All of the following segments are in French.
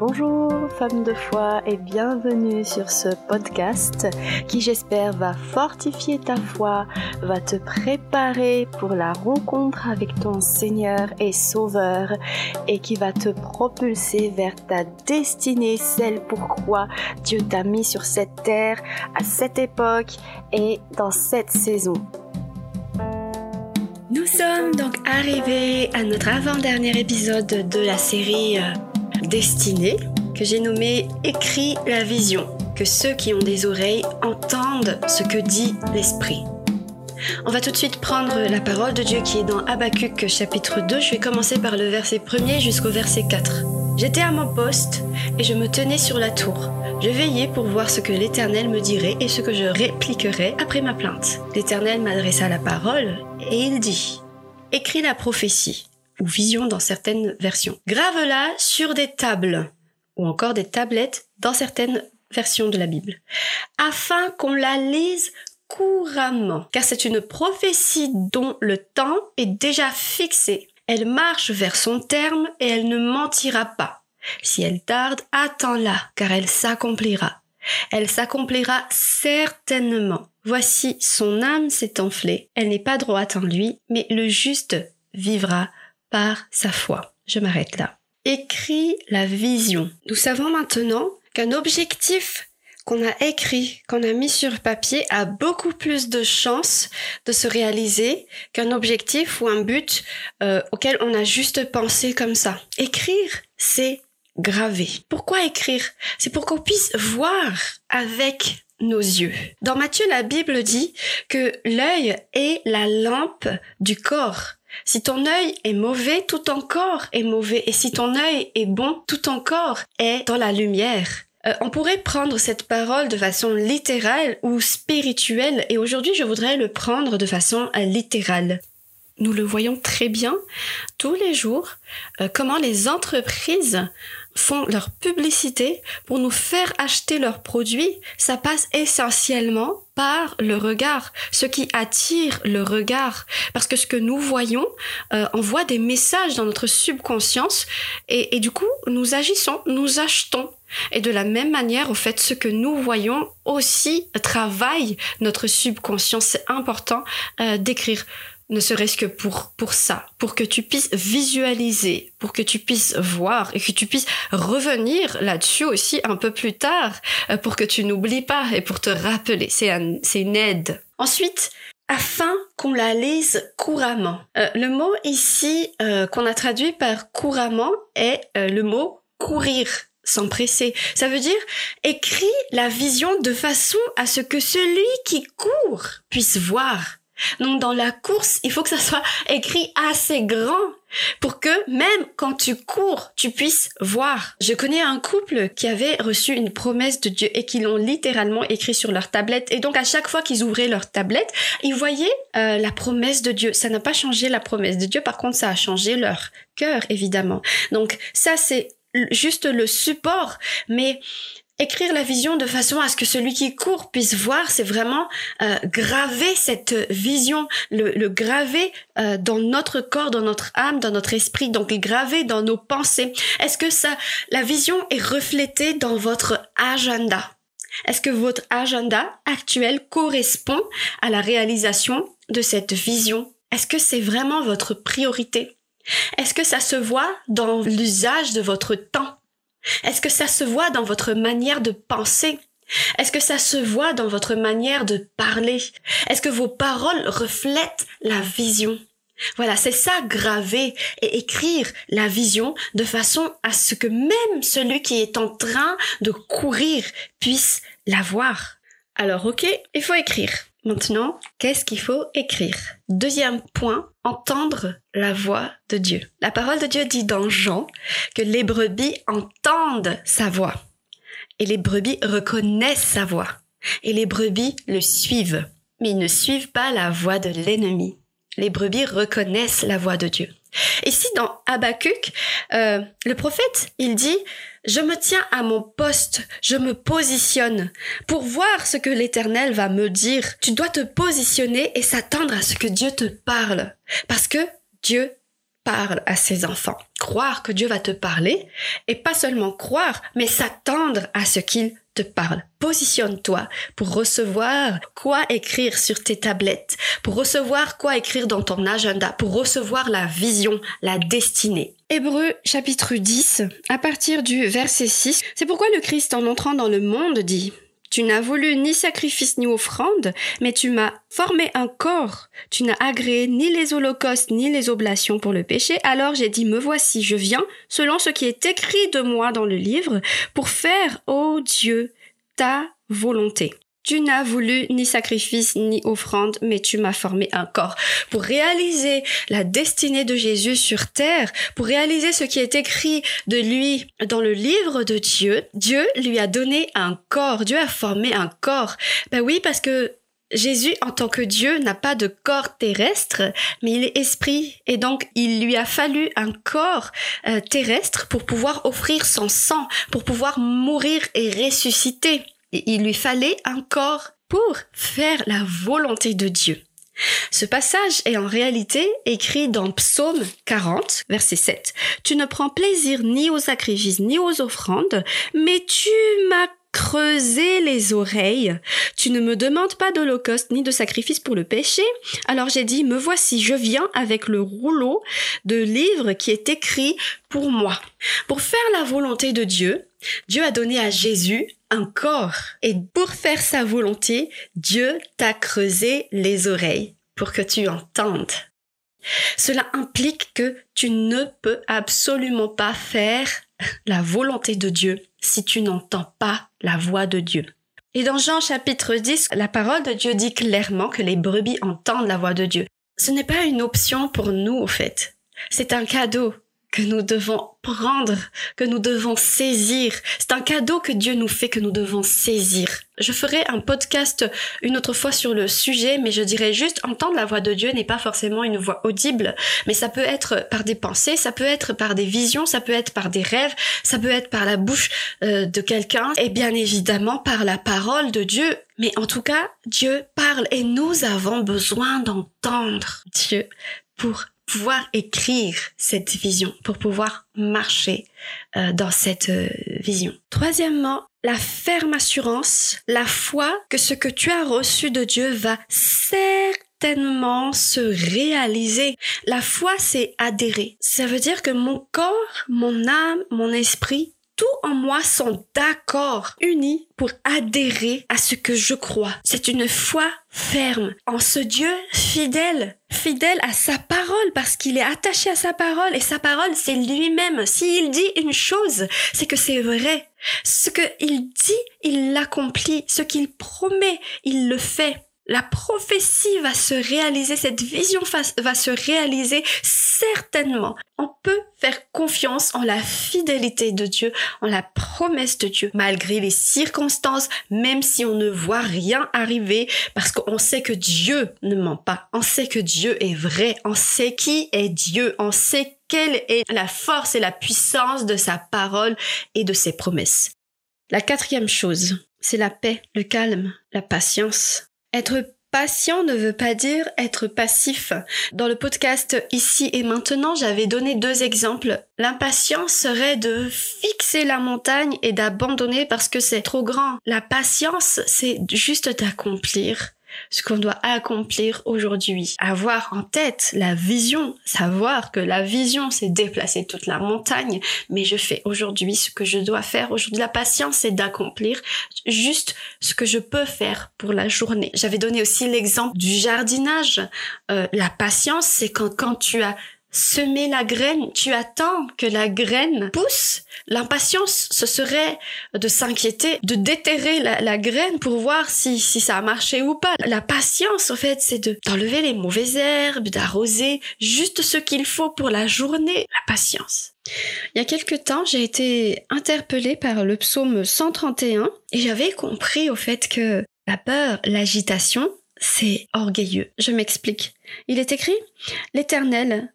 Bonjour femmes de foi et bienvenue sur ce podcast qui j'espère va fortifier ta foi, va te préparer pour la rencontre avec ton Seigneur et Sauveur et qui va te propulser vers ta destinée, celle pourquoi Dieu t'a mis sur cette terre à cette époque et dans cette saison. Nous sommes donc arrivés à notre avant-dernier épisode de la série euh, destinée que j'ai nommé Écris la vision, que ceux qui ont des oreilles entendent ce que dit l'Esprit. On va tout de suite prendre la parole de Dieu qui est dans Habacuc chapitre 2. Je vais commencer par le verset 1er jusqu'au verset 4. J'étais à mon poste et je me tenais sur la tour. Je veillais pour voir ce que l'Éternel me dirait et ce que je répliquerais après ma plainte. L'Éternel m'adressa la parole et il dit Écris la prophétie ou vision dans certaines versions. Grave-la sur des tables ou encore des tablettes dans certaines versions de la Bible, afin qu'on la lise couramment, car c'est une prophétie dont le temps est déjà fixé. Elle marche vers son terme et elle ne mentira pas. Si elle tarde, attends-la, car elle s'accomplira. Elle s'accomplira certainement. Voici, son âme s'est enflée, elle n'est pas droite en lui, mais le juste vivra par sa foi. Je m'arrête là. Écrit la vision. Nous savons maintenant qu'un objectif qu'on a écrit, qu'on a mis sur papier a beaucoup plus de chances de se réaliser qu'un objectif ou un but euh, auquel on a juste pensé comme ça. Écrire, c'est graver. Pourquoi écrire? C'est pour qu'on puisse voir avec nos yeux. Dans Matthieu, la Bible dit que l'œil est la lampe du corps. Si ton œil est mauvais, tout ton corps est mauvais. Et si ton œil est bon, tout ton corps est dans la lumière. Euh, on pourrait prendre cette parole de façon littérale ou spirituelle et aujourd'hui je voudrais le prendre de façon euh, littérale. Nous le voyons très bien tous les jours euh, comment les entreprises font leur publicité pour nous faire acheter leurs produits, ça passe essentiellement par le regard, ce qui attire le regard. Parce que ce que nous voyons euh, envoie des messages dans notre subconscience et, et du coup, nous agissons, nous achetons. Et de la même manière, au fait, ce que nous voyons aussi travaille notre subconscience. C'est important euh, d'écrire ne serait-ce que pour pour ça, pour que tu puisses visualiser, pour que tu puisses voir et que tu puisses revenir là-dessus aussi un peu plus tard, euh, pour que tu n'oublies pas et pour te rappeler. C'est c'est une aide. Ensuite, afin qu'on la lise couramment. Euh, le mot ici euh, qu'on a traduit par couramment est le mot courir s'empresser. Ça veut dire écris la vision de façon à ce que celui qui court puisse voir donc dans la course, il faut que ça soit écrit assez grand pour que même quand tu cours, tu puisses voir. Je connais un couple qui avait reçu une promesse de Dieu et qui l'ont littéralement écrit sur leur tablette. Et donc à chaque fois qu'ils ouvraient leur tablette, ils voyaient euh, la promesse de Dieu. Ça n'a pas changé la promesse de Dieu, par contre ça a changé leur cœur, évidemment. Donc ça c'est juste le support, mais écrire la vision de façon à ce que celui qui court puisse voir, c'est vraiment euh, graver cette vision, le, graver euh, dans notre corps, dans notre âme, dans notre esprit, donc graver dans nos pensées. Est-ce que ça, la vision est reflétée dans votre agenda? Est-ce que votre agenda actuel correspond à la réalisation de cette vision? Est-ce que c'est vraiment votre priorité? Est-ce que ça se voit dans l'usage de votre temps? Est-ce que ça se voit dans votre manière de penser? Est-ce que ça se voit dans votre manière de parler? Est-ce que vos paroles reflètent la vision? Voilà, c'est ça, graver et écrire la vision de façon à ce que même celui qui est en train de courir puisse la voir. Alors ok, il faut écrire. Maintenant, qu'est-ce qu'il faut écrire? Deuxième point, entendre la voix de Dieu. La parole de Dieu dit dans Jean que les brebis entendent sa voix et les brebis reconnaissent sa voix et les brebis le suivent. Mais ils ne suivent pas la voix de l'ennemi. Les brebis reconnaissent la voix de Dieu. Ici, dans Habakkuk, euh, le prophète, il dit, je me tiens à mon poste, je me positionne pour voir ce que l'Éternel va me dire. Tu dois te positionner et s'attendre à ce que Dieu te parle, parce que Dieu parle à ses enfants. Croire que Dieu va te parler et pas seulement croire, mais s'attendre à ce qu'il parle. Positionne-toi pour recevoir quoi écrire sur tes tablettes, pour recevoir quoi écrire dans ton agenda, pour recevoir la vision, la destinée. Hébreu chapitre 10, à partir du verset 6, c'est pourquoi le Christ en entrant dans le monde dit tu n'as voulu ni sacrifice ni offrande, mais tu m'as formé un corps. Tu n'as agréé ni les holocaustes ni les oblations pour le péché. Alors j'ai dit, me voici, je viens, selon ce qui est écrit de moi dans le livre, pour faire, ô Dieu, ta volonté. Tu n'as voulu ni sacrifice ni offrande, mais tu m'as formé un corps. Pour réaliser la destinée de Jésus sur terre, pour réaliser ce qui est écrit de lui dans le livre de Dieu, Dieu lui a donné un corps. Dieu a formé un corps. Ben oui, parce que Jésus, en tant que Dieu, n'a pas de corps terrestre, mais il est esprit. Et donc, il lui a fallu un corps euh, terrestre pour pouvoir offrir son sang, pour pouvoir mourir et ressusciter. Il lui fallait un corps pour faire la volonté de Dieu. Ce passage est en réalité écrit dans Psaume 40, verset 7. Tu ne prends plaisir ni aux sacrifices ni aux offrandes, mais tu m'as creusé les oreilles. Tu ne me demandes pas d'holocauste ni de sacrifice pour le péché. Alors j'ai dit, me voici, je viens avec le rouleau de livres qui est écrit pour moi. Pour faire la volonté de Dieu, Dieu a donné à Jésus un corps. Et pour faire sa volonté, Dieu t'a creusé les oreilles pour que tu entendes. Cela implique que tu ne peux absolument pas faire la volonté de Dieu si tu n'entends pas la voix de Dieu. Et dans Jean chapitre 10, la parole de Dieu dit clairement que les brebis entendent la voix de Dieu. Ce n'est pas une option pour nous, au fait. C'est un cadeau que nous devons prendre, que nous devons saisir. C'est un cadeau que Dieu nous fait, que nous devons saisir. Je ferai un podcast une autre fois sur le sujet, mais je dirais juste entendre la voix de Dieu n'est pas forcément une voix audible, mais ça peut être par des pensées, ça peut être par des visions, ça peut être par des rêves, ça peut être par la bouche euh, de quelqu'un, et bien évidemment par la parole de Dieu. Mais en tout cas, Dieu parle et nous avons besoin d'entendre Dieu pour pouvoir écrire cette vision, pour pouvoir marcher euh, dans cette euh, vision. Troisièmement, la ferme assurance, la foi que ce que tu as reçu de Dieu va certainement se réaliser. La foi, c'est adhérer. Ça veut dire que mon corps, mon âme, mon esprit tout en moi sont d'accord, unis pour adhérer à ce que je crois. C'est une foi ferme en ce Dieu fidèle, fidèle à sa parole parce qu'il est attaché à sa parole et sa parole c'est lui-même. S'il dit une chose, c'est que c'est vrai. Ce qu'il dit, il l'accomplit. Ce qu'il promet, il le fait la prophétie va se réaliser, cette vision va se réaliser certainement. On peut faire confiance en la fidélité de Dieu, en la promesse de Dieu, malgré les circonstances, même si on ne voit rien arriver, parce qu'on sait que Dieu ne ment pas, on sait que Dieu est vrai, on sait qui est Dieu, on sait quelle est la force et la puissance de sa parole et de ses promesses. La quatrième chose, c'est la paix, le calme, la patience. Être patient ne veut pas dire être passif. Dans le podcast Ici et maintenant, j'avais donné deux exemples. L'impatience serait de fixer la montagne et d'abandonner parce que c'est trop grand. La patience, c'est juste d'accomplir ce qu'on doit accomplir aujourd'hui. Avoir en tête la vision, savoir que la vision c'est déplacer toute la montagne, mais je fais aujourd'hui ce que je dois faire. Aujourd'hui, la patience c'est d'accomplir juste ce que je peux faire pour la journée. J'avais donné aussi l'exemple du jardinage. Euh, la patience c'est quand, quand tu as semer la graine, tu attends que la graine pousse. L'impatience, ce serait de s'inquiéter, de déterrer la, graine pour voir si, si ça a marché ou pas. La patience, en fait, c'est de d'enlever les mauvaises herbes, d'arroser juste ce qu'il faut pour la journée. La patience. Il y a quelque temps, j'ai été interpellée par le psaume 131 et j'avais compris au fait que la peur, l'agitation, c'est orgueilleux. Je m'explique. Il est écrit, L'Éternel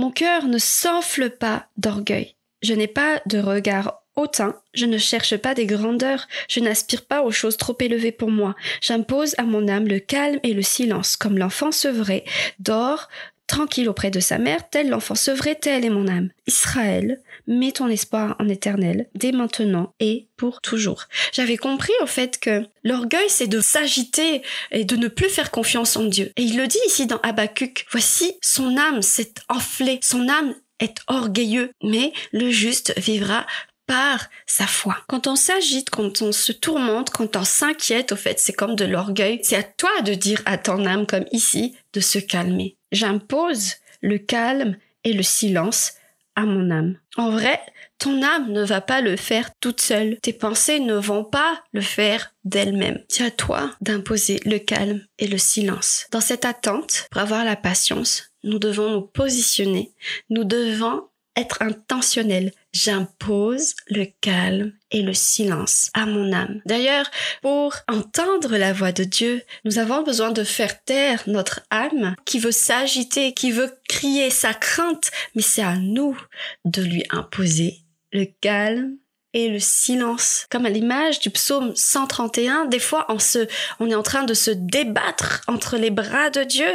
mon cœur ne s'enfle pas d'orgueil. Je n'ai pas de regard hautain, je ne cherche pas des grandeurs, je n'aspire pas aux choses trop élevées pour moi. J'impose à mon âme le calme et le silence, comme l'enfant sevré dort tranquille auprès de sa mère, tel l'enfant sevré, tel est mon âme. Israël, mets ton espoir en éternel, dès maintenant et pour toujours. J'avais compris au fait que l'orgueil, c'est de s'agiter et de ne plus faire confiance en Dieu. Et il le dit ici dans Habakkuk. Voici, son âme s'est enflée, son âme est orgueilleux, mais le juste vivra par sa foi. Quand on s'agite, quand on se tourmente, quand on s'inquiète, au fait, c'est comme de l'orgueil. C'est à toi de dire à ton âme, comme ici, de se calmer. J'impose le calme et le silence à mon âme. En vrai, ton âme ne va pas le faire toute seule. Tes pensées ne vont pas le faire d'elles-mêmes. C'est à toi d'imposer le calme et le silence. Dans cette attente, pour avoir la patience, nous devons nous positionner. Nous devons être intentionnel. J'impose le calme et le silence à mon âme. D'ailleurs, pour entendre la voix de Dieu, nous avons besoin de faire taire notre âme qui veut s'agiter, qui veut crier sa crainte, mais c'est à nous de lui imposer le calme et le silence. Comme à l'image du psaume 131, des fois on se, on est en train de se débattre entre les bras de Dieu,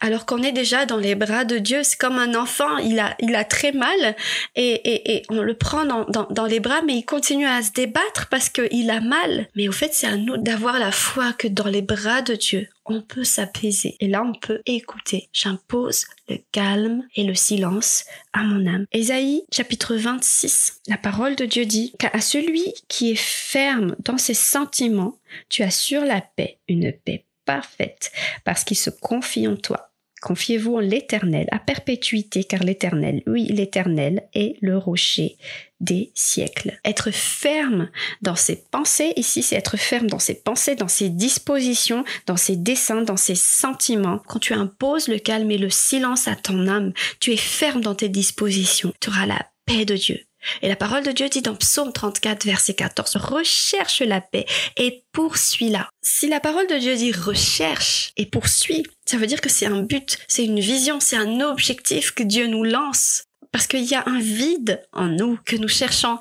alors qu'on est déjà dans les bras de Dieu. C'est comme un enfant, il a, il a très mal et, et, et on le prend dans, dans, dans les bras, mais il continue à se débattre parce qu'il a mal. Mais au fait, c'est à nous d'avoir la foi que dans les bras de Dieu, on peut s'apaiser. Et là, on peut écouter. J'impose le calme et le silence à mon âme. Ésaïe, chapitre 26. La parole de Dieu dit qu'à celui qui est ferme dans ses sentiments, tu assures la paix, une paix parfaite, parce qu'il se confie en toi. Confiez-vous en l'Éternel à perpétuité, car l'Éternel, oui, l'Éternel est le rocher des siècles. Être ferme dans ses pensées, ici c'est être ferme dans ses pensées, dans ses dispositions, dans ses desseins, dans ses sentiments. Quand tu imposes le calme et le silence à ton âme, tu es ferme dans tes dispositions. Tu auras la paix de Dieu. Et la parole de Dieu dit dans Psaume 34, verset 14, recherche la paix et poursuis-la. Si la parole de Dieu dit recherche et poursuis, ça veut dire que c'est un but, c'est une vision, c'est un objectif que Dieu nous lance. Parce qu'il y a un vide en nous que nous cherchons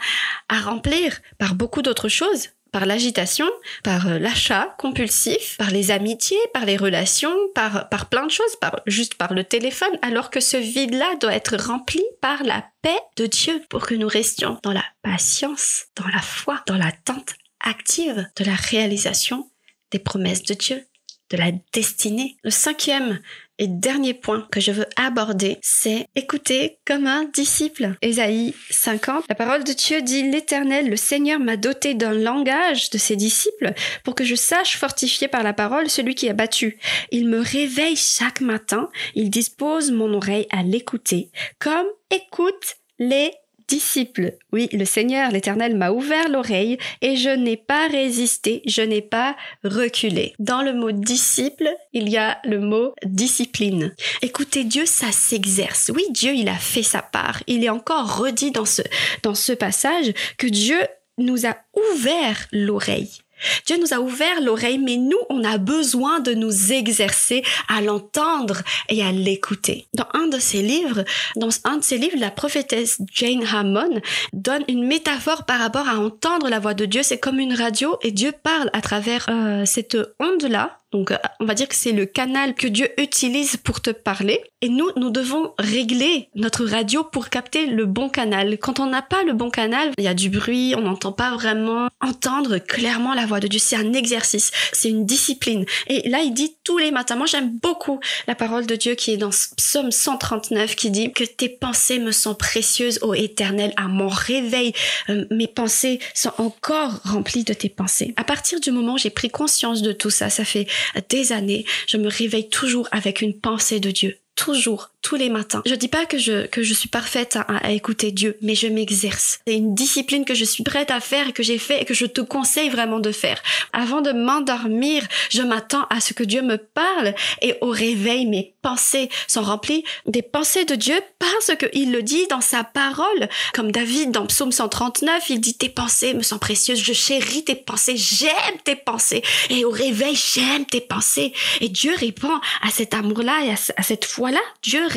à remplir par beaucoup d'autres choses, par l'agitation, par euh, l'achat compulsif, par les amitiés, par les relations, par, par plein de choses, par, juste par le téléphone, alors que ce vide-là doit être rempli par la paix de Dieu pour que nous restions dans la patience, dans la foi, dans l'attente active de la réalisation des promesses de Dieu, de la destinée. Le cinquième et dernier point que je veux aborder, c'est écouter comme un disciple. Ésaïe 50, la parole de Dieu dit L'Éternel, le Seigneur m'a doté d'un langage de ses disciples pour que je sache fortifier par la parole celui qui a battu. Il me réveille chaque matin, il dispose mon oreille à l'écouter, comme écoute les disciple. Oui, le Seigneur, l'Éternel m'a ouvert l'oreille et je n'ai pas résisté, je n'ai pas reculé. Dans le mot disciple, il y a le mot discipline. Écoutez, Dieu, ça s'exerce. Oui, Dieu, il a fait sa part. Il est encore redit dans ce, dans ce passage que Dieu nous a ouvert l'oreille. Dieu nous a ouvert l'oreille, mais nous, on a besoin de nous exercer à l'entendre et à l'écouter. Dans un de ses livres, dans un de ses livres, la prophétesse Jane Hammond donne une métaphore par rapport à entendre la voix de Dieu. C'est comme une radio et Dieu parle à travers euh, cette onde-là donc, euh, on va dire que c'est le canal que Dieu utilise pour te parler. Et nous, nous devons régler notre radio pour capter le bon canal. Quand on n'a pas le bon canal, il y a du bruit, on n'entend pas vraiment entendre clairement la voix de Dieu. C'est un exercice, c'est une discipline. Et là, il dit tous les matins. Moi, j'aime beaucoup la parole de Dieu qui est dans Psaume 139 qui dit que tes pensées me sont précieuses, ô éternel, à mon réveil. Euh, mes pensées sont encore remplies de tes pensées. À partir du moment où j'ai pris conscience de tout ça, ça fait des années, je me réveille toujours avec une pensée de Dieu. Toujours tous les matins. Je dis pas que je, que je suis parfaite à, écouter Dieu, mais je m'exerce. C'est une discipline que je suis prête à faire et que j'ai fait et que je te conseille vraiment de faire. Avant de m'endormir, je m'attends à ce que Dieu me parle et au réveil, mes pensées sont remplies des pensées de Dieu parce qu'il le dit dans sa parole. Comme David dans Psaume 139, il dit tes pensées me sont précieuses, je chéris tes pensées, j'aime tes pensées et au réveil, j'aime tes pensées. Et Dieu répond à cet amour-là et à cette foi-là. Dieu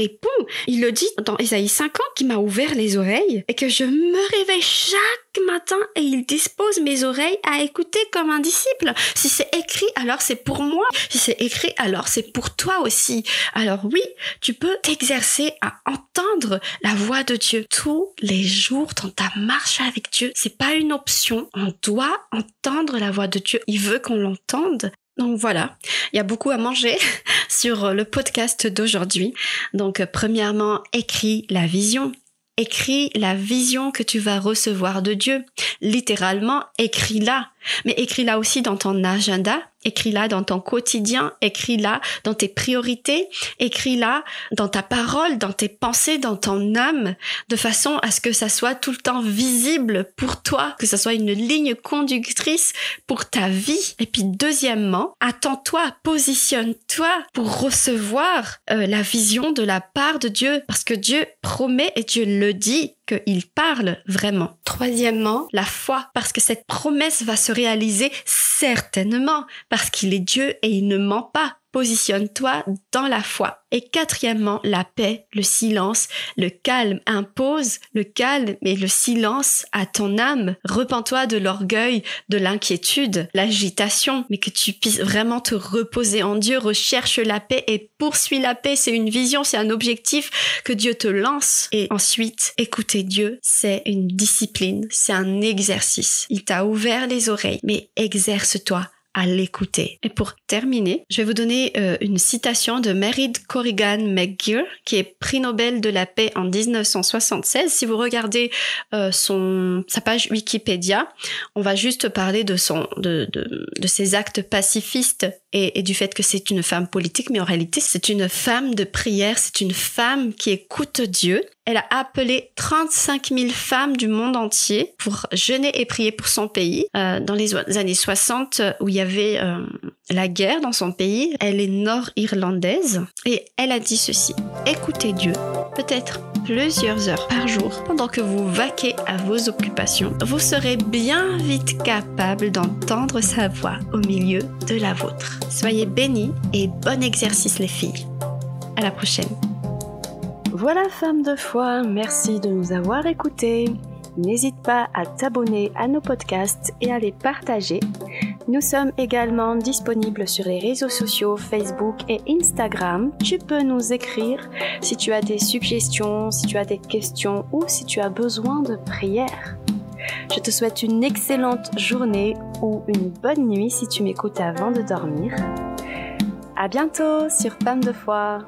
Il le dit dans Ésaïe 50 qui m'a ouvert les oreilles et que je me réveille chaque matin et il dispose mes oreilles à écouter comme un disciple. Si c'est écrit, alors c'est pour moi. Si c'est écrit, alors c'est pour toi aussi. Alors oui, tu peux t'exercer à entendre la voix de Dieu tous les jours dans ta marche avec Dieu. C'est pas une option. On doit entendre la voix de Dieu. Il veut qu'on l'entende. Donc voilà, il y a beaucoup à manger sur le podcast d'aujourd'hui. Donc premièrement, écris la vision. Écris la vision que tu vas recevoir de Dieu. Littéralement, écris-la. Mais écris-la aussi dans ton agenda, écris-la dans ton quotidien, écris-la dans tes priorités, écris-la dans ta parole, dans tes pensées, dans ton âme, de façon à ce que ça soit tout le temps visible pour toi, que ça soit une ligne conductrice pour ta vie. Et puis deuxièmement, attends-toi, positionne-toi pour recevoir euh, la vision de la part de Dieu, parce que Dieu promet et Dieu le dit qu'il parle vraiment. Troisièmement, la foi, parce que cette promesse va se réaliser certainement, parce qu'il est Dieu et il ne ment pas. Positionne-toi dans la foi. Et quatrièmement, la paix, le silence, le calme. Impose le calme et le silence à ton âme. Repens-toi de l'orgueil, de l'inquiétude, l'agitation, mais que tu puisses vraiment te reposer en Dieu. Recherche la paix et poursuis la paix. C'est une vision, c'est un objectif que Dieu te lance. Et ensuite, écouter Dieu, c'est une discipline, c'est un exercice. Il t'a ouvert les oreilles, mais exerce-toi à l'écouter. Et pour terminer, je vais vous donner euh, une citation de Merid Corrigan McGear, qui est prix Nobel de la paix en 1976. Si vous regardez euh, son sa page Wikipédia, on va juste parler de son de de, de ses actes pacifistes et, et du fait que c'est une femme politique, mais en réalité c'est une femme de prière, c'est une femme qui écoute Dieu elle a appelé 35 000 femmes du monde entier pour jeûner et prier pour son pays. Euh, dans les années 60, où il y avait euh, la guerre dans son pays, elle est nord-irlandaise et elle a dit ceci. Écoutez Dieu, peut-être plusieurs heures par jour pendant que vous vaquez à vos occupations. Vous serez bien vite capable d'entendre sa voix au milieu de la vôtre. Soyez bénis et bon exercice les filles. À la prochaine. Voilà femme de foi, merci de nous avoir écoutés. N'hésite pas à t'abonner à nos podcasts et à les partager. Nous sommes également disponibles sur les réseaux sociaux Facebook et Instagram. Tu peux nous écrire si tu as des suggestions, si tu as des questions ou si tu as besoin de prière. Je te souhaite une excellente journée ou une bonne nuit si tu m'écoutes avant de dormir. À bientôt sur Femme de foi.